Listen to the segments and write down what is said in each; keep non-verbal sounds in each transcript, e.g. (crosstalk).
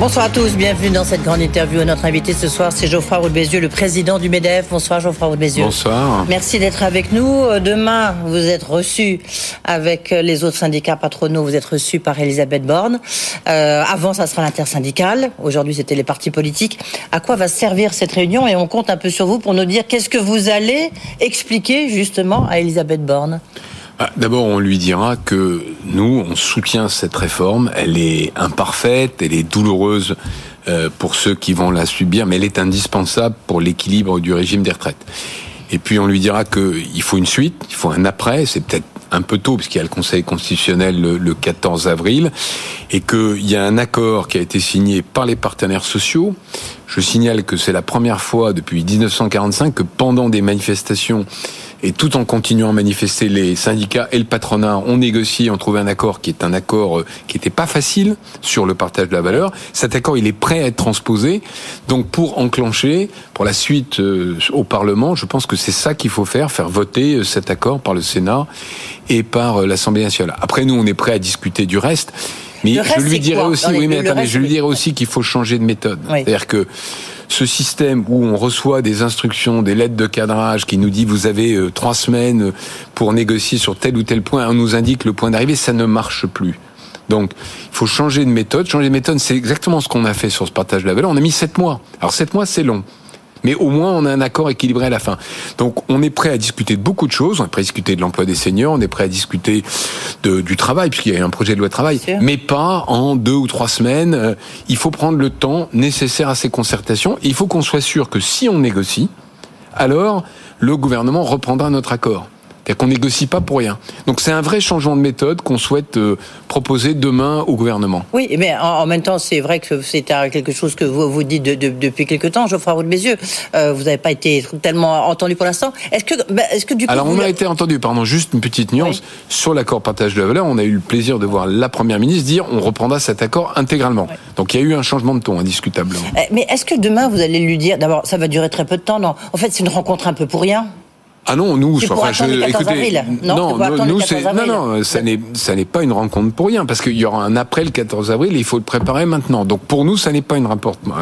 Bonsoir à tous, bienvenue dans cette grande interview. Notre invité ce soir, c'est Geoffroy Roux le président du MEDEF. Bonsoir Geoffroy Roux Bonsoir. Merci d'être avec nous. Euh, demain, vous êtes reçu avec euh, les autres syndicats patronaux, vous êtes reçu par Elisabeth Borne. Euh, avant, ça sera l'intersyndicale. Aujourd'hui, c'était les partis politiques. À quoi va servir cette réunion? Et on compte un peu sur vous pour nous dire qu'est-ce que vous allez expliquer justement à Elisabeth Borne. Ah, d'abord, on lui dira que nous, on soutient cette réforme. Elle est imparfaite, elle est douloureuse euh, pour ceux qui vont la subir, mais elle est indispensable pour l'équilibre du régime des retraites. Et puis on lui dira qu'il faut une suite, il faut un après, c'est peut-être un peu tôt, puisqu'il y a le Conseil constitutionnel le, 14 avril, et qu'il y a un accord qui a été signé par les partenaires sociaux. Je signale que c'est la première fois depuis 1945 que pendant des manifestations et tout en continuant à manifester, les syndicats et le patronat ont négocié, ont trouvé un accord qui est un accord euh, qui n'était pas facile sur le partage de la valeur. Cet accord, il est prêt à être transposé. Donc pour enclencher, pour la suite euh, au Parlement, je pense que c'est ça qu'il faut faire, faire voter euh, cet accord par le Sénat et par l'Assemblée nationale. Après, nous, on est prêt à discuter du reste. Mais je lui dirais aussi, oui, mais attendez, je lui dirais aussi qu'il faut changer de méthode. C'est-à-dire que ce système où on reçoit des instructions, des lettres de cadrage qui nous dit vous avez euh, trois semaines pour négocier sur tel ou tel point, on nous indique le point d'arrivée, ça ne marche plus. Donc, il faut changer de méthode. Changer de méthode, c'est exactement ce qu'on a fait sur ce partage de la valeur. On a mis sept mois. Alors, sept mois, c'est long mais au moins on a un accord équilibré à la fin. Donc on est prêt à discuter de beaucoup de choses, on est prêt à discuter de l'emploi des seniors, on est prêt à discuter de, du travail, puisqu'il y a un projet de loi de travail, mais pas en deux ou trois semaines. Euh, il faut prendre le temps nécessaire à ces concertations, il faut qu'on soit sûr que si on négocie, alors le gouvernement reprendra notre accord. C'est-à-dire qu'on négocie pas pour rien. Donc c'est un vrai changement de méthode qu'on souhaite euh, proposer demain au gouvernement. Oui, mais en, même temps, c'est vrai que c'est quelque chose que vous vous dites depuis quelque temps. Geoffroy Roux de Bézieux, euh, vous n'avez pas été tellement entendu pour l'instant. Est-ce que, bah, est-ce que du coup, alors on a été entendu. Pardon, juste une petite nuance sur l'accord partage de la valeur. On a eu le plaisir de voir la première ministre dire on reprendra cet accord intégralement. Donc il y a eu un changement de ton indiscutablement. Eh, mais est-ce que demain vous allez lui dire d'abord ça va durer très peu de temps Non, en fait c'est une rencontre un peu pour rien. Ah non, nous, enfin, je, écoutez, non, non, nous, c'est, non, non, ça n'est, ça n'est pas une rencontre pour rien, parce qu'il y aura un après le 14 avril, et il faut le préparer maintenant. Donc pour nous, ça n'est pas une,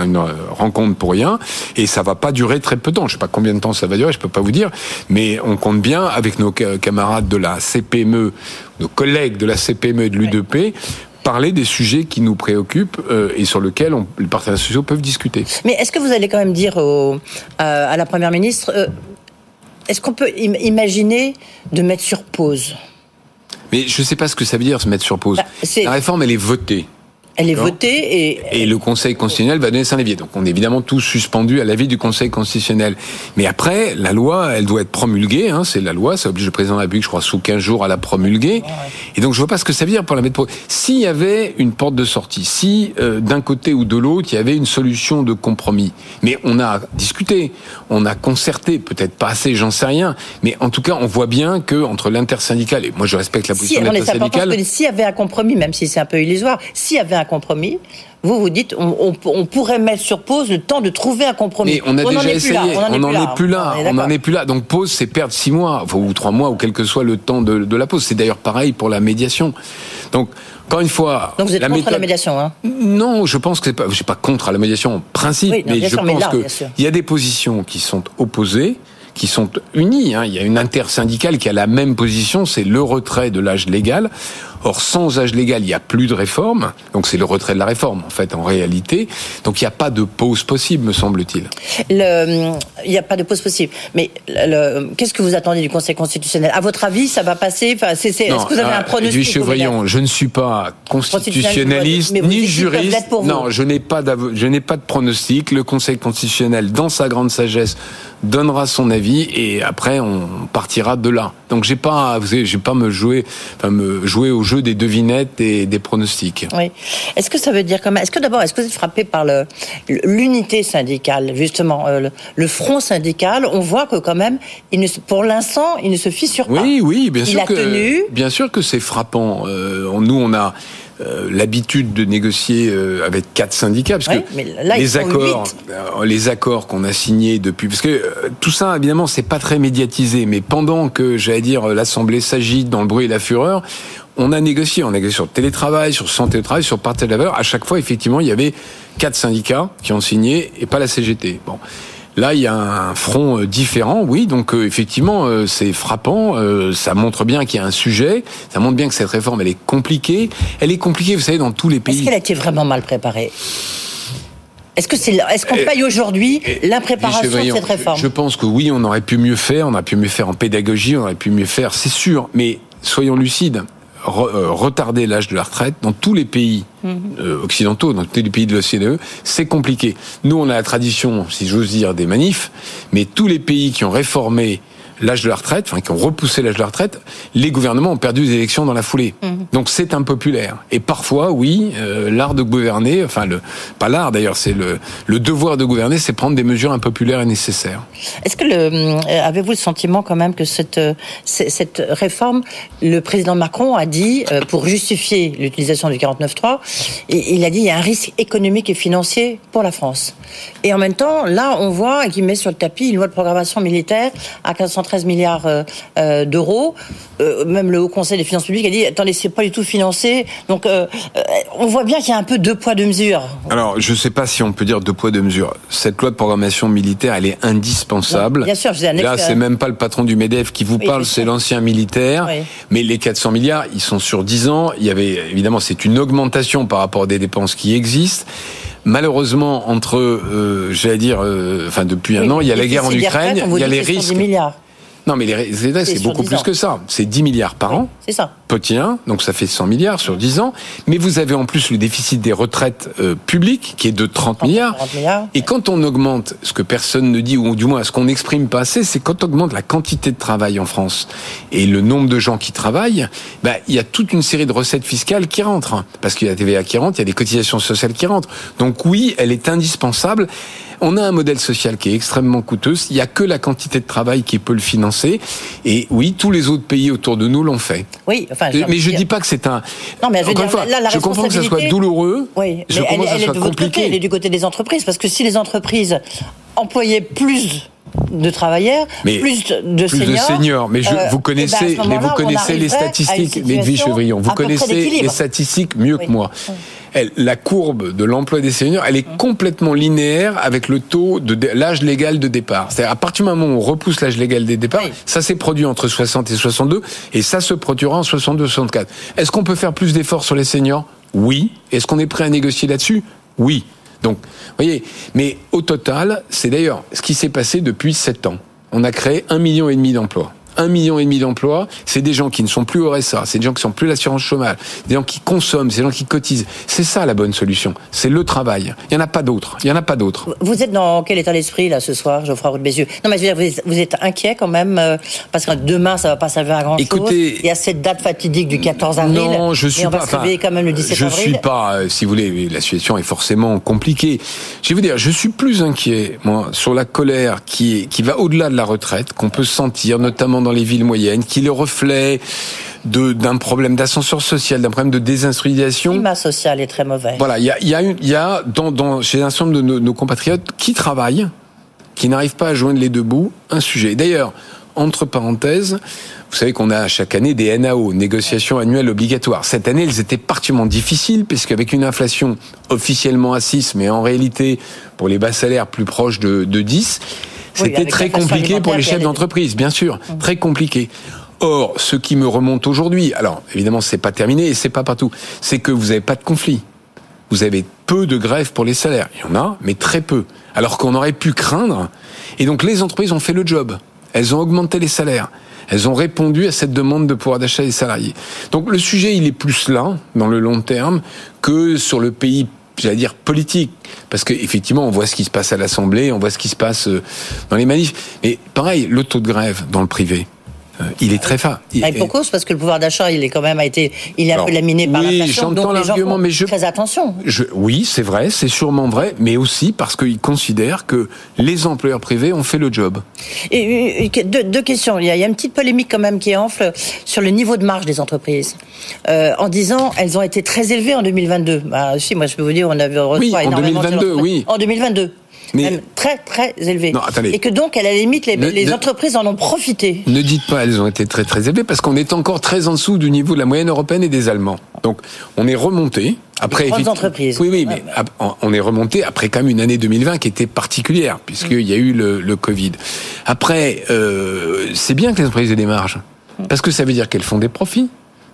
une euh, rencontre pour rien, et ça va pas durer très peu de temps. Je sais pas combien de temps ça va durer, je peux pas vous dire, mais on compte bien avec nos camarades de la CPME, nos collègues de la CPME et de l'UDP, parler des sujets qui nous préoccupent euh, et sur lesquels les partenaires sociaux peuvent discuter. Mais est-ce que vous allez quand même dire au, euh, à la Première ministre, euh, est-ce qu'on peut imaginer de mettre sur pause? Mais je ne sais pas ce que ça veut dire se mettre sur pause. Bah, la réforme, elle est votée. Elle est votée et... Et le Conseil constitutionnel va donner son avis. Donc on est évidemment tous suspendus à l'avis du Conseil constitutionnel. Mais après, la loi, elle doit être promulguée. Hein, c'est la loi, ça oblige le président de la République, je crois, sous 15 jours à la promulguer. Et donc je vois pas ce que ça veut dire pour la mettre... S'il y avait une porte de sortie, si euh, d'un côté ou de l'autre, il y avait une solution de compromis. Mais on a discuté, on a concerté, peut-être pas assez, j'en sais rien. Mais en tout cas, on voit bien que entre l'intersyndicale, et moi je respecte la position si, de l'intersyndicale... S'il y avait un compromis, même si c'est un peu illusoire, s'il y avait un compromis. Vous vous dites, on, pourrait mettre sur pause le temps de trouver un compromis. Mais on a déjà essayé. on n'en est plus là. On n'en est plus là. Donc pause, c'est perdre six mois ou trois mois ou quel que soit le temps de, la pause. C'est d'ailleurs pareil pour la médiation. Donc encore une fois, Donc vous êtes contre la médiation, hein Non, je pense que c'est pas. Je suis pas contre la médiation en principe, mais je pense qu'il y a des positions qui sont opposées qui sont unies. Hein. Il y a une intersyndicale qui a la même position, c'est le retrait de l'âge légal. Or, sans âge légal, il n'y a plus de réforme. Donc, c'est le retrait de la réforme, en fait, en réalité. Donc, il n'y a pas de pause possible, me semble-t-il. Il n'y a pas de pause possible. Mais qu'est-ce que vous attendez du Conseil constitutionnel? À votre avis, ça va passer? Enfin, Est-ce que vous avez un pronostic Chevrillon, je ne suis pas constitutionnaliste ni juriste. Non, je n'ai pas, je n'ai pas de pronostic. Le Conseil constitutionnel, dans sa grande sagesse, donnera son avis et après on partira de là. Donc j'ai pas, j'ai pas me jouer, enfin me jouer au jeu des devinettes et des pronostics. Oui. Est-ce que ça veut dire quand même Est-ce que d'abord, est-ce que vous êtes frappé par le l'unité syndicale, justement, euh, le, front syndical? On voit que quand même, il ne, pour l'instant, il ne se fissure pas. Oui, oui, bien sûr il a que, tenu. bien sûr que c'est frappant. Euh, nous, on a euh, l'habitude de négocier avec quatre syndicats, parce que les accords, euh, les accords qu'on a signés depuis, parce que tout ça, évidemment, c'est pas très médiatisé, mais pendant que, j'allais dire, l'Assemblée s'agite dans le bruit et la fureur, on a négocié, on a négocié sur le télétravail, sur santé au travail, sur partage de la valeur. À chaque fois, effectivement, il y avait quatre syndicats qui ont signé et pas la CGT. Bon. Là, il y a un front euh, différent, oui. Donc euh, effectivement, euh, c'est frappant. ça montre bien qu'il y a un sujet. Ça montre bien que cette réforme, elle est compliquée. Elle est compliquée, vous savez, dans tous les pays. Est-ce qu'elle a été vraiment mal préparée? Est-ce que c'est, est-ce qu'on paye aujourd'hui l'impréparation de cette réforme? Je pense que oui, on aurait pu mieux faire. On aurait pu mieux faire en pédagogie. On aurait pu mieux faire, c'est sûr. Mais soyons lucides. Euh, retarder l'âge de la retraite dans tous les pays mhm. euh, occidentaux, dans tous les pays de l'OCDE, c'est compliqué. Nous, on a la tradition, si j'ose dire, des manifs, mais tous les pays qui ont réformé l'âge de la retraite, enfin qui ont repoussé l'âge de la retraite, les gouvernements ont perdu des élections dans la foulée. Mhm. Donc c'est impopulaire. Et parfois, oui, euh, l'art de gouverner, enfin le pas l'art d'ailleurs, c'est le, le devoir de gouverner, c'est prendre des mesures impopulaires et nécessaires. Est-ce que le, euh, avez-vous le sentiment quand même que cette euh, cette réforme, le président Macron a dit pour justifier l'utilisation du 49.3, il a dit il y a un risque économique et financier pour la France. Et en même temps, là, on voit qu'il met sur le tapis une loi de programmation militaire à 430 13 milliards euh, euh, d'euros. Euh, même le Haut Conseil des finances publiques a dit attendez, c'est pas du tout financé. Donc on voit bien qu'il y a un peu deux poids deux mesures. Alors je ne sais pas si on peut dire deux poids deux mesures. Cette loi de programmation militaire, elle est indispensable. bien sûr, je Là, c'est même pas le patron du Medef qui vous parle, c'est l'ancien militaire. Mais les 400 milliards, ils sont sur 10 ans. Il y avait évidemment, c'est une augmentation par rapport à des dépenses qui existent. Malheureusement, entre, j'allais dire, enfin depuis un an, il y a la guerre en Ukraine, il y a les risques. Non, mais les c'est beaucoup plus que ça. C'est 10 milliards par an. C'est ça. Petit 1, donc ça fait 100 milliards sur 10 ans. Mais vous avez en plus le déficit des retraites euh, publiques qui est de 30, milliards. Et quand on augmente, ce que personne ne dit, ou du moins ce qu'on n'exprime pas assez, c'est quand on augmente la quantité de travail en France et le nombre de gens qui travaillent, bah, il y a toute une série de recettes fiscales qui rentrent. Parce qu'il y a la TVA qui rentre, il y a des cotisations sociales qui rentrent. Donc oui, elle est indispensable. On a un modèle social qui est extrêmement coûteux. Il n'y a que la quantité de travail qui peut le financer. Et oui, tous les autres pays autour de nous l'ont fait. Oui, enfin. Mais je ne dis pas que c'est un. Non, mais je, Encore fois, là, la je comprends que ça soit douloureux. Oui, je mais elle, elle, est de votre côté, elle est du côté des entreprises, parce que si les entreprises employaient plus de travailleurs, plus de plus seniors. de seniors. Mais je, euh, vous connaissez, eh ben, mais vous connaissez les statistiques, Edwige Chevrillon. Vous connaissez les statistiques mieux que moi. Elle, la courbe de l'emploi des seniors, elle est complètement linéaire avec le taux de l'âge légal de départ. C'est-à-dire à partir du moment où on repousse l'âge légal des départs, ça s'est produit entre 60 et 62 et ça se produira en 62-64. Est-ce qu'on peut faire plus d'efforts sur les seniors? Oui. Est-ce qu'on est prêt à négocier là-dessus? Oui. Donc, voyez, mais au total, c'est d'ailleurs ce qui s'est passé depuis sept ans. On a créé un million et demi d'emplois un million et demi d'emplois, c'est des gens qui ne sont plus au RSA, c'est des gens qui sont plus l'assurance chômage, des gens qui consomment, c'est des gens qui cotisent. C'est ça la bonne solution. C'est le travail. Il n'y en a pas d'autre. Il y en a pas d'autre. Vous êtes dans quel état d'esprit là ce soir, Geoffroy Roux de Bézieux? Non, mais je veux dire, vous êtes, inquiet quand même euh, parce que demain ça va pas servir à grand chose. Il y a cette date fatidique du 14 avril. Non, je suis on pas. Va quand même le 17 je avril. suis pas. Euh, si vous voulez, la situation est forcément compliquée. Je vais vous dire, je suis plus inquiet moi sur la colère qui est, qui va au-delà de la retraite, qu'on peut sentir notamment dans les villes moyennes qui est le reflet d'un problème d'ascenseur social, d'un problème de désindustrialisation. Le climat social est très mauvais. Voilà, il y a, y a, y a dans, dans, chez un certain nombre de nos, compatriotes qui travaillent, qui n'arrivent pas à joindre les deux bouts, un sujet. D'ailleurs, entre parenthèses, vous savez qu'on a chaque année des NAO, négociations annuelles obligatoires. Cette année, elles étaient particulièrement difficiles, puisqu'avec une inflation officiellement à 6, mais en réalité, pour les bas salaires, plus proche de, de 10, c'était très compliqué pour les chefs d'entreprise, bien sûr, mmh. très compliqué. Or, ce qui me remonte aujourd'hui, alors évidemment c'est pas terminé et c'est pas partout, c'est que vous n'avez pas de conflit. Vous avez peu de grèves pour les salaires. Il y en a, mais très peu. Alors qu'on aurait pu craindre. Et donc les entreprises ont fait le job. Elles ont augmenté les salaires. Elles ont répondu à cette demande de pouvoir d'achat des salariés. Donc le sujet, il est plus là, dans le long terme, que sur le pays j'allais dire politique, parce qu'effectivement, on voit ce qui se passe à l'Assemblée, on voit ce qui se passe euh, dans les manifs. Mais pareil, le taux de grève dans le privé. Euh, il est très fin. Et pour cause, parce que le pouvoir d'achat, il est quand même a été, il est un peu laminé par oui, l'inflation. j'entends l'argument, mais je très attention. Je, oui, c'est vrai, c'est sûrement vrai, mais aussi parce qu'ils considèrent que les employeurs privés ont fait le job. Et, deux, questions. Il y, a, une petite polémique quand même qui enfle sur le niveau de marge des entreprises, euh, en disant elles ont été très élevées en 2022. Bah, si, moi je peux vous dire, on avait reçu oui, en 2022, oui. En 2022 mais très très élevées. Non. Et que donc, à la limite, les, entreprises en ont profité. Ne dites pas elles ont été très très élevées parce qu'on est encore très en dessous du niveau de la moyenne européenne et des Allemands. Donc, on est remonté. Après, les entreprises. Oui, oui, mais on est remonté après quand même une année 2020 qui était particulière puisqu'il y a eu le, le Covid. Après, euh, c'est bien que les entreprises aient des marges parce que ça veut dire qu'elles font des profits.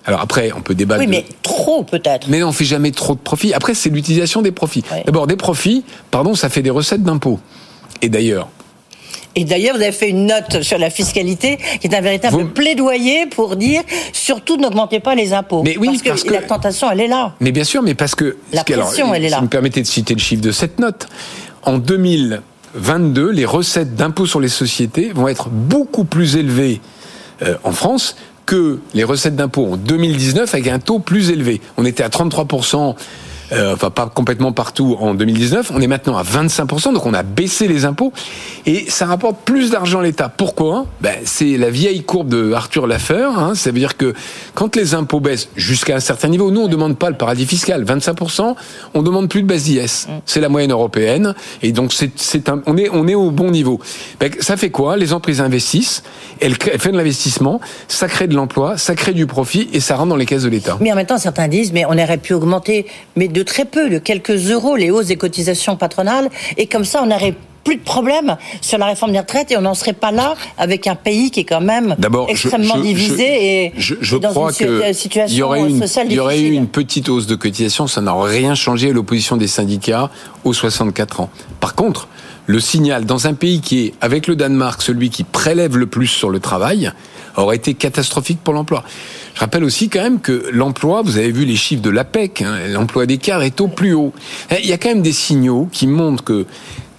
Alors après, on peut débattre. Oui, mais trop peut-être. Mais on fait jamais trop de profits. Après, c'est l'utilisation des profits. D'abord, des profits, pardon, ça fait des recettes d'impôts. Et d'ailleurs, et d'ailleurs, vous avez fait une note sur la fiscalité qui est un véritable plaidoyer pour dire surtout n'augmentez pas les impôts. Mais oui, parce, que, la tentation, elle est là. Mais bien sûr, mais parce que la pression, elle est là. Si vous me permettez de citer le chiffre de cette note, en 2022, les recettes d'impôts sur les sociétés vont être beaucoup plus élevées euh, en France que les recettes d'impôts en 2019 avec un taux plus élevé. On était à 33% euh, enfin pas complètement partout en 2019. On est maintenant à 25%, donc on a baissé les impôts et ça rapporte plus d'argent à l'État. Pourquoi? Ben, C'est la vieille courbe de Arthur Laffer. Hein. ça veut dire que quand les impôts baissent jusqu'à un certain niveau, nous on demande pas le paradis fiscal, 25%, on demande plus de base d'IS. Mm. C'est la moyenne européenne et donc c'est un, on est on est au bon niveau. Ben, ça fait quoi? Les entreprises investissent, elles, elles font de l'investissement, ça crée de l'emploi, ça crée du profit et ça rentre dans les caisses de l'État. Mais en même temps, certains disent mais on aurait pu augmenter mais de très peu, de quelques euros, les hausses des cotisations patronales, et comme ça, on n'aurait plus de problème sur la réforme des retraites et on n'en serait pas là avec un pays qui est quand même extrêmement divisé et je, dans crois une situation il y aurait une, sociale Il y aurait eu une petite hausse de cotisation, ça n'aurait rien changé à l'opposition des syndicats aux 64 ans. Par contre, le signal dans un pays qui est, avec le Danemark, celui qui prélève le plus sur le travail, aurait été catastrophique pour l'emploi. Je rappelle aussi quand même que l'emploi, vous avez vu les chiffres de l'APEC, hein, l'emploi d'écart est au plus haut. Eh, il y a quand même des signaux qui montrent que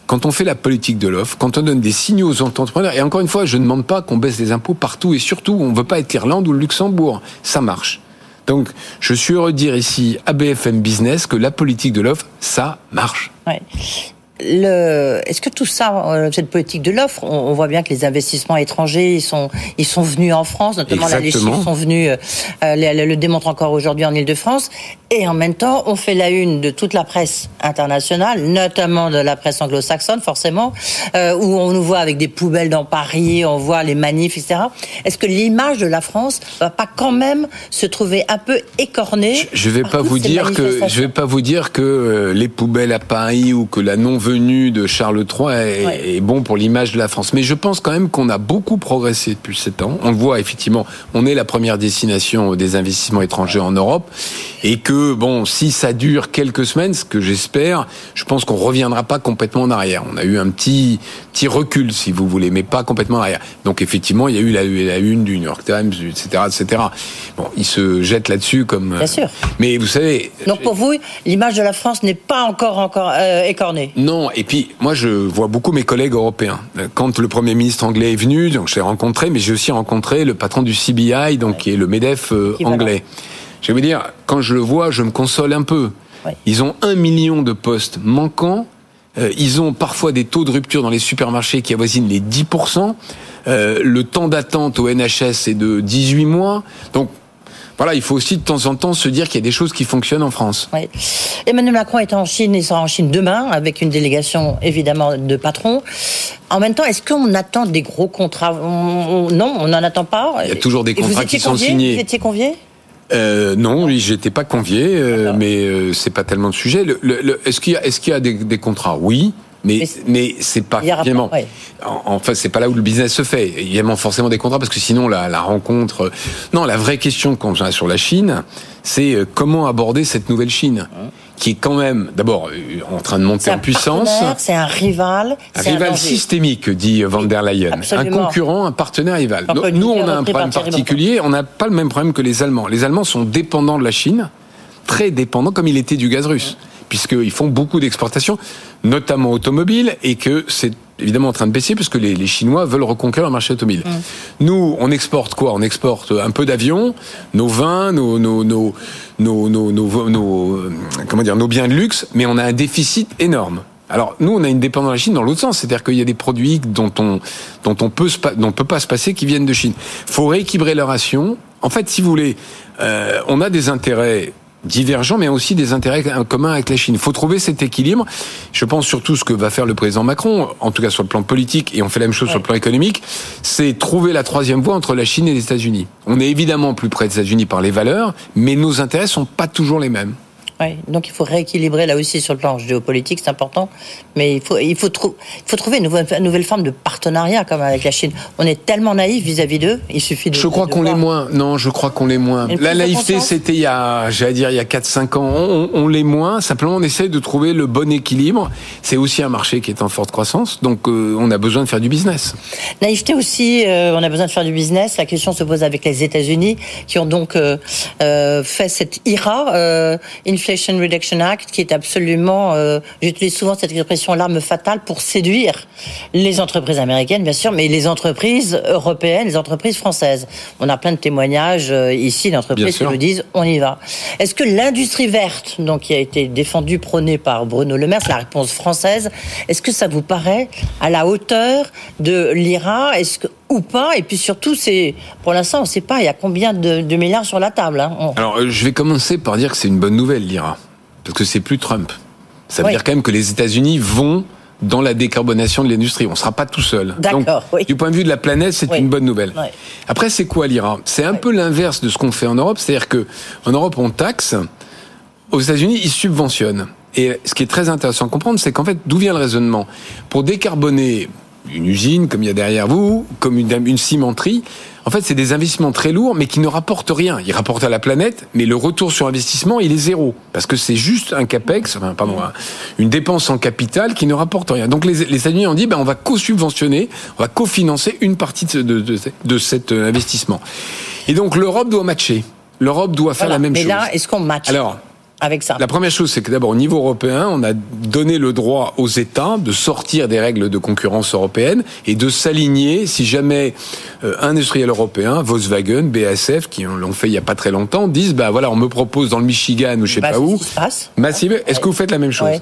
quand on fait la politique de l'offre, quand on donne des signaux aux entrepreneurs, et encore une fois, je ne demande pas qu'on baisse les impôts partout, et surtout, on ne veut pas être l'Irlande ou le Luxembourg. Ça marche. Donc, je suis heureux de dire ici à BFM Business que la politique de l'offre, ça marche. Ouais le, est-ce que tout ça, euh, cette politique de l'offre, on, voit bien que les investissements étrangers, ils sont, ils sont venus en France, notamment là, les chiffres sont venus, euh, euh le démontre encore aujourd'hui en Ile-de-France, et en même temps, on fait la une de toute la presse internationale, notamment de la presse anglo-saxonne, forcément, euh, où on nous voit avec des poubelles dans Paris, on voit les manifs, etc. Est-ce que l'image de la France va pas quand même se trouver un peu écornée Je, vais pas vous dire que, je vais pas vous dire que les poubelles à Paris ou que la non venue de Charles III est, bon pour l'image de la France. Mais je pense quand même qu'on a beaucoup progressé depuis sept ans. On le voit effectivement, on est la première destination des investissements étrangers en Europe. Et que, bon, si ça dure quelques semaines, ce que j'espère, je pense qu'on reviendra pas complètement en arrière. On a eu un petit, petit recul, si vous voulez, mais pas complètement en arrière. Donc effectivement, il y a eu la, la une du New York Times, etc., etc. Bon, ils se jettent là-dessus comme. Bien sûr. Mais vous savez. Donc pour vous, l'image de la France n'est pas encore encore euh, écornée. Non, non, et puis moi je vois beaucoup mes collègues européens. Quand le Premier ministre anglais est venu, donc je l'ai rencontré, mais j'ai aussi rencontré le patron du CBI, donc qui est le MEDEF euh, anglais. Je vais vous dire, quand je le vois, je me console un peu. Ils ont un million de postes manquants. Euh, ils ont parfois des taux de rupture dans les supermarchés qui avoisinent les 10%. Euh, le temps d'attente au NHS est de 18 mois. Donc voilà, il faut aussi de temps en temps se dire qu'il y a des choses qui fonctionnent en France. Oui. Emmanuel Macron est en Chine, il sera en Chine demain avec une délégation évidemment de patrons. En même temps, est-ce qu'on attend des gros contrats? Non, on n'en attend pas. Il y a toujours des contrats qui sont signés. Vous étiez convié? Euh, non, oui, j'étais pas convié, euh, mais euh, c'est pas tellement le sujet. Le, est-ce qu'il y a, est-ce qu'il y a des, des contrats? Oui. Mais, mais c'est pas. Enfin, c'est pas là où le business se fait. Il y a forcément des contrats parce que sinon la, la rencontre. Non, la vraie question qu'on a sur la Chine, c'est euh, comment aborder cette nouvelle Chine, qui est quand même d'abord euh, en train de monter en puissance. C'est un rival. Un rival systémique, dit Van der Leyen. Un concurrent, un partenaire rival. Nous, on a un problème particulier. On n'a pas le même problème que les Allemands. Les Allemands sont dépendants de la Chine, très dépendants, comme il était du gaz russe puisqu'ils font beaucoup d'exportations, notamment automobiles, et que c'est évidemment en train de baisser parce que les, les Chinois veulent reconquérir le marché automobile. Mm. Nous, on exporte quoi? On exporte un peu d'avions, nos vins, nos, nos, nos, nos, nos, euh, comment dire, nos biens de luxe, mais on a un déficit énorme. Alors nous, on a une dépendance de la Chine dans l'autre sens, c'est-à-dire qu'il y a des produits dont on dont on peut dont on peut pas se passer qui viennent de Chine. Faut rééquilibrer leur ration. En fait, si vous voulez, euh, on a des intérêts divergents, mais aussi des intérêts communs avec la Chine. Il faut trouver cet équilibre. Je pense surtout ce que va faire le président Macron, en tout cas sur le plan politique, et on fait la même chose sur le plan économique, c'est trouver la troisième voie entre la Chine et les États-Unis. On est évidemment plus près des États-Unis par les valeurs, mais nos intérêts sont pas toujours les mêmes. Donc il faut rééquilibrer là aussi sur le plan géopolitique, c'est important. Mais il faut, il faut, trou- il faut trouver une nouvelle, une nouvelle forme de partenariat comme avec la Chine. On est tellement naïf vis-à-vis d'eux, il suffit de. Je crois qu'on l'est moins. Non, je crois qu'on l'est moins. La naïveté, c'était il y a, j'allais dire, il y a 4-5 ans. On, on l'est moins. Simplement, on essaie de trouver le bon équilibre. C'est aussi un marché qui est en forte croissance. Donc, euh, on a besoin de faire du business. Naïveté aussi, euh, on a besoin de faire du business. La question se pose avec les États-Unis, qui ont donc euh, fait cette IRA, Reduction Act, qui est absolument, euh, j'utilise souvent cette expression, l'arme fatale pour séduire les entreprises américaines, bien sûr, mais les entreprises européennes, les entreprises françaises. On a plein de témoignages euh, ici d'entreprises qui nous disent on y va. Est-ce que l'industrie verte, donc qui a été défendue, prônée par Bruno Le Maire, c'est la réponse française, est-ce que ça vous paraît à la hauteur de l'IRA? Est-ce que ou pas Et puis surtout, c'est pour l'instant, on ne sait pas. Il y a combien de, de milliards sur la table hein. On- Alors, euh, je vais commencer par dire que c'est une bonne nouvelle, l'IRA. Parce que c'est plus Trump. Ça veut Oui. dire quand même que les États-Unis vont dans la décarbonation de l'industrie. On ne sera pas tout seul. D'accord, Donc, oui. du point de vue de la planète, c'est Oui. une bonne nouvelle. Après, c'est quoi l'IRA C'est un peu l'inverse de ce qu'on fait en Europe. C'est-à-dire que en Europe, on taxe. Aux États-Unis, ils subventionnent. Et ce qui est très intéressant à comprendre, c'est qu'en fait, d'où vient le raisonnement? Pour décarboner une usine, comme il y a derrière vous, comme une, une cimenterie, en fait, c'est des investissements très lourds, mais qui ne rapportent rien. Ils rapportent à la planète, mais le retour sur investissement, il est zéro. Parce que c'est juste un capex, enfin, pardon, un- une dépense en capital qui ne rapporte rien. Donc les, les États-Unis ont dit, ben, on va co-subventionner, on va cofinancer une partie de, de, de, de cet euh, investissement. Et donc l'Europe doit matcher. L'Europe doit faire Voilà. la même Mais chose. là, est-ce qu'on match Alors, avec ça la première chose, c'est que d'abord, au niveau européen, on a donné le droit aux États de sortir des règles de concurrence européenne et de s'aligner si jamais euh, un industriel européen, Volkswagen, BASF, qui l'ont fait il y a pas très longtemps, disent, bah voilà, on me propose dans le Michigan ou je sais Bah, pas où. Massive, est-ce que vous faites la même chose? Ouais.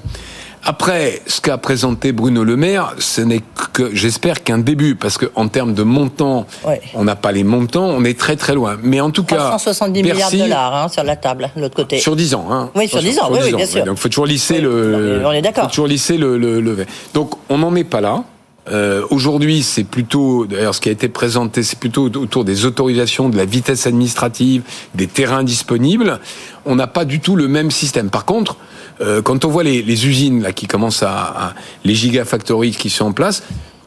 Après, ce qu'a présenté Bruno Le Maire, ce n'est que, j'espère, qu'un début, parce que en termes de montants, Ouais. on n'a pas les montants, on est très très loin. Mais en tout cas, 370 milliards de dollars hein, sur la table, de l'autre côté. sur 10 ans, hein. Oui, sur 10 ans, oui, oui, bien sûr. Donc, faut toujours lisser Oui, le. on est d'accord. Faut toujours lisser le, le, le- Donc, on n'en est pas là. Euh, Aujourd'hui, c'est plutôt, d'ailleurs, ce qui a été présenté, c'est plutôt autour des autorisations, de la vitesse administrative, des terrains disponibles. On n'a pas du tout le même système. Par contre, euh, quand on voit les, les usines là qui commencent à, à- les gigafactories qui sont en place,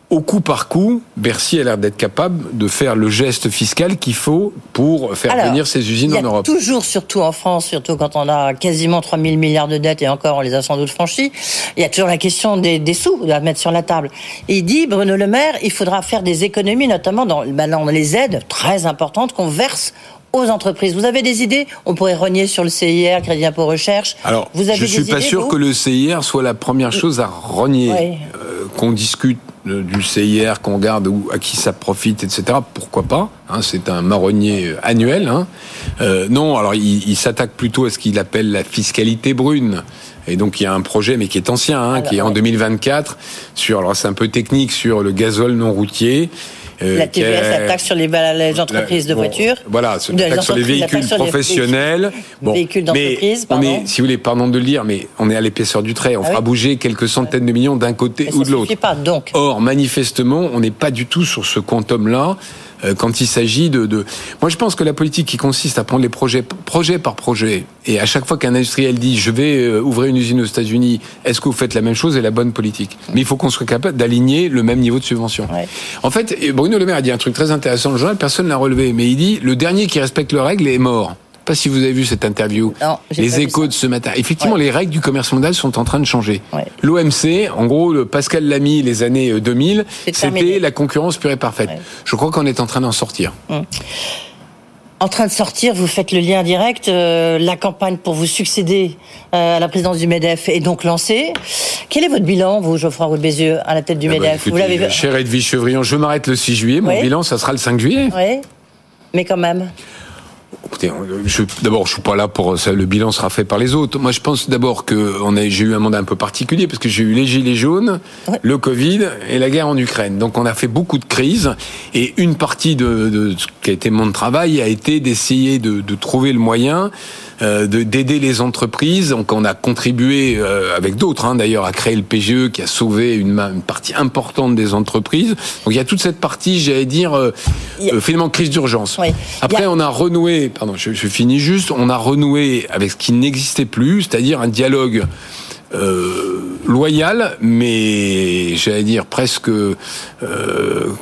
au coup par coup, Bercy a l'air d'être capable de faire le geste fiscal qu'il faut pour faire Alors, venir ces usines y en Europe. toujours, surtout en France, surtout quand on a quasiment 3 000 milliards de dettes et encore on les a sans doute franchis, il y a toujours la question des, des sous à mettre sur la table. Et il dit, Bruno Le Maire, il faudra faire des économies, notamment dans, ben, dans les aides très importantes qu'on verse aux entreprises. Vous avez des idées? On pourrait rogner sur le CIR, Crédit Impôt Recherche. Alors, vous avez je suis des pas idées, sûr que le CIR soit la première chose à renier. Euh, qu'on discute euh, du CIR, qu'on regarde où, à qui ça profite, etc. Pourquoi pas hein, C'est un marronnier euh, annuel. Hein. Euh, non, alors il, il s'attaque plutôt à ce qu'il appelle la fiscalité brune. Et donc il y a un projet, mais qui est ancien, hein, Alors, qui est en ouais. 2024, sur, alors c'est un peu technique, sur le gazole non routier. Euh, La TVS, est- la taxe sur les, les entreprises de Bon, voitures. Voilà, sur De- la taxe sur les véhicules sur les professionnels. véhicules- d'entreprise, on pardon. est, si vous voulez, pardon de le dire, mais on est à l'épaisseur du trait. On Ah fera oui. bouger quelques centaines de millions d'un côté Mais ou de l'autre. suffit pas, donc. Or, manifestement, on n'est pas du tout sur ce quantum-là euh, quand il s'agit de, de. Moi, je pense que la politique qui consiste à prendre les projets projet par projet et à chaque fois qu'un industriel dit je vais euh, ouvrir une usine aux États-Unis, est-ce que vous faites la même chose est la bonne politique? Mais il faut qu'on soit capable d'aligner le même niveau de subvention. Ouais. En fait, Bruno Le Maire a dit un truc très intéressant dans le journal, personne l'a relevé, mais il dit le dernier qui respecte le règle est mort. Je sais Pas si vous avez vu cette interview. Non, les échos de ce matin. Effectivement, Ouais. les règles du commerce mondial sont en train de changer. Ouais. L'OMC, en gros, le Pascal Lamy, les années euh, 2000, C'est terminé. c'était la concurrence pure et parfaite. Ouais. Je crois qu'on est en train d'en sortir. en train de sortir, vous faites le lien direct. Euh, la campagne pour vous succéder euh, à la présidence du MEDEF est donc lancée. Quel est votre bilan, vous, Geoffroy Roux Bézieux, à la tête du Ah bah, MEDEF? écoutez, Vous l'avez Cher Edwige Chevrillon, je m'arrête le 6 juillet. Mon bilan, ça sera le 5 juillet. Oui, mais quand même. Écoutez, d'abord, je suis pas là pour ça. Le bilan sera fait par les autres. Moi, je pense d'abord que on a, j'ai eu un mandat un peu particulier parce que j'ai eu les gilets jaunes, Ouais. le Covid et la guerre en Ukraine. Donc, on a fait beaucoup de crises et une partie de, de ce qui a été mon travail a été d'essayer de, de trouver le moyen euh, de d'aider les entreprises. Donc, on a contribué euh, avec d'autres, hein, d'ailleurs, à créer le PGE qui a sauvé une, partie importante des entreprises. Donc, il y a toute cette partie, j'allais dire, euh, a- euh, finalement crise d'urgence. Après, a- on a renoué, pardon, je, je finis juste, on a renoué avec ce qui n'existait plus, c'est-à-dire un dialogue euh, loyal, mais j'allais dire presque euh,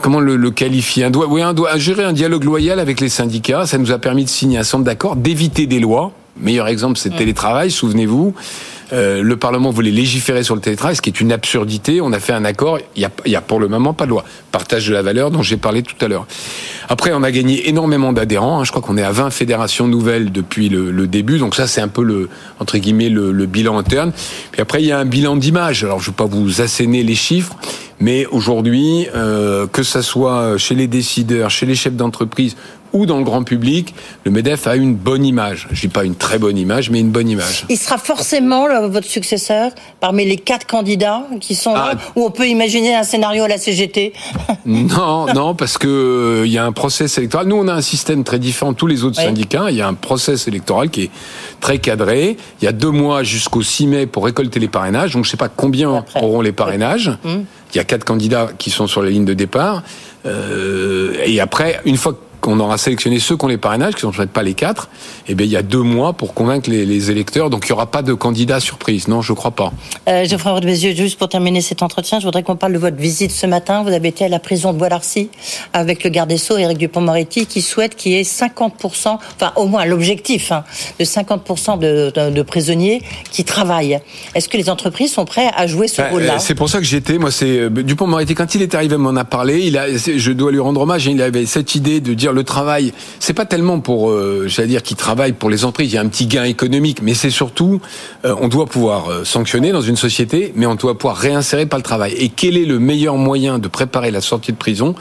comment le, le qualifier? Un doigt, oui, un doigt, gérer un dialogue loyal avec les syndicats. Ça nous a permis de signer un centre d'accord, d'éviter des lois. Meilleur exemple, c'est le télétravail. Souvenez-vous. Euh, le Parlement voulait légiférer sur le télétravail, ce qui est une absurdité. On a fait un accord. Il y a, a pour le moment pas de loi. Partage de la valeur dont j'ai parlé tout à l'heure. Après, on a gagné énormément d'adhérents. hein. Je crois qu'on est à 20 fédérations nouvelles depuis le, début. Donc ça, c'est un peu le entre guillemets le, le bilan interne. Puis après, il y a un bilan d'image. Alors, je ne vais pas vous asséner les chiffres, mais aujourd'hui, euh, que ça soit chez les décideurs, chez les chefs d'entreprise ou dans le grand public, le Medef a une bonne image. Je dis pas une très bonne image, mais une bonne image. Il sera forcément là, votre successeur parmi les quatre candidats qui sont là, Ah. ou on peut imaginer un scénario à la CGT. (laughs) Non, non, parce que euh, il y a un process électoral. Nous, on a un système très différent de tous les autres Oui. syndicats. Il y a un process électoral qui est très cadré. Il y a deux mois jusqu'au 6 mai pour récolter les parrainages. Donc, je sais pas combien Après. auront les parrainages. Hum. Il y a quatre candidats qui sont sur la ligne de départ. Euh, et après, une fois qu'on aura sélectionné ceux qui ont les parrainages, qui sont peut-être pas les quatre, eh bien, il y a deux mois pour convaincre les, les électeurs. Donc, il y aura pas de candidat surprise. Non, je crois pas. Euh, Geoffroy de Bézieux, juste pour terminer cet entretien, je voudrais qu'on parle de votre visite ce matin. Vous avez été à la prison de Bois-d'Arcy avec le garde des Sceaux, Éric Dupond-Moretti, qui souhaite qu'il y ait 50%, enfin au moins l'objectif, hein, de 50% de, de- de prisonniers qui travaillent. Est-ce que les entreprises sont prêtes à jouer ce Ouais, rôle-là euh, C'est pour ça que j'étais, moi, c'est euh, Dupont-Moretti. Quand il est arrivé, m'en a parlé. Il a, je dois lui rendre hommage. hein, Il avait cette idée de dire le travail. C'est pas tellement pour, euh, j'allais dire, qu'il travaille pour les entreprises. Il y a un petit gain économique, mais c'est surtout, euh, on doit pouvoir euh, sanctionner dans une société, mais on doit pouvoir réinsérer par le travail. Et quel est le meilleur moyen de préparer la sortie de prison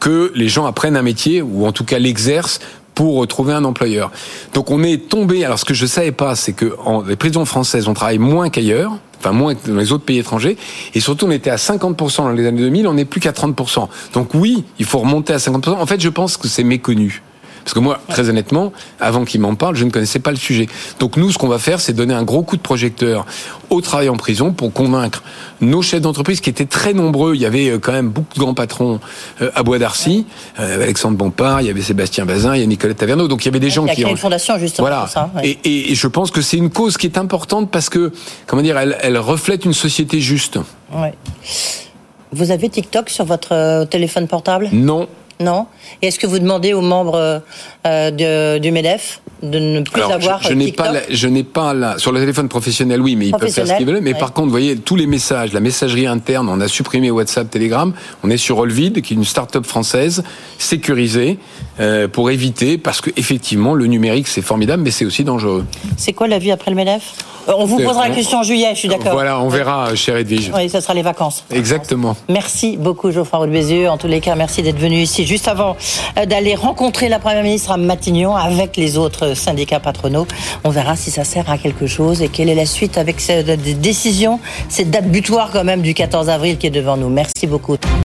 que les gens apprennent un métier ou en tout cas l'exercent pour trouver un employeur? Donc on est tombé. Alors ce que je savais pas, c'est que les prisons françaises, on travaille moins qu'ailleurs, enfin moins que dans les autres pays étrangers, et surtout on était à 50% dans les années 2000, on n'est plus qu'à 30%. Donc oui, il faut remonter à 50%. En fait, je pense que c'est méconnu. Parce que moi, très honnêtement, avant qu'il m'en parle, je ne connaissais pas le sujet. Donc nous, ce qu'on va faire, c'est donner un gros coup de projecteur au travail en prison pour convaincre nos chefs d'entreprise qui étaient très nombreux. Il y avait euh, quand même beaucoup de grands patrons euh, à Bois d'Arcy, euh, Alexandre Bompard, il y avait Sébastien Bazin, il y a Nicolette Taverneau. Donc il y avait des gens Il a qui ont une fondation justement voilà. pour ça. ouais. Et, et- et je pense que c'est une cause qui est importante parce que, comment dire, elle, elle reflète une société juste. Ouais. Vous avez TikTok sur votre téléphone portable? Non. Non. Et est-ce que vous demandez aux membres euh, du MEDEF de ne plus Alors, avoir je, je euh, n'ai pas, la- je n'ai pas la, sur le téléphone professionnel, oui, mais ils peuvent faire ce qu'ils veulent. Mais ouais. par contre, vous voyez, tous les messages, la messagerie interne, on a supprimé WhatsApp, Telegram, on est sur Rollvid, qui est une start-up française sécurisée euh, pour éviter, parce que effectivement, le numérique c'est formidable, mais c'est aussi dangereux. C'est quoi la vie après le MEDEF? Euh, On vous posera la question en juillet, je suis d'accord. Voilà, on verra, euh, cher Edwige. Oui, ça sera les vacances. Exactement. Merci beaucoup Geoffroy Roux Bézieux. En tous les cas, merci d'être venu ici juste avant euh, d'aller rencontrer la Première ministre à Matignon avec les autres syndicats patronaux. On verra si ça sert à quelque chose et quelle est la suite avec cette décision, cette date butoir quand même du 14 avril qui est devant nous. Merci beaucoup.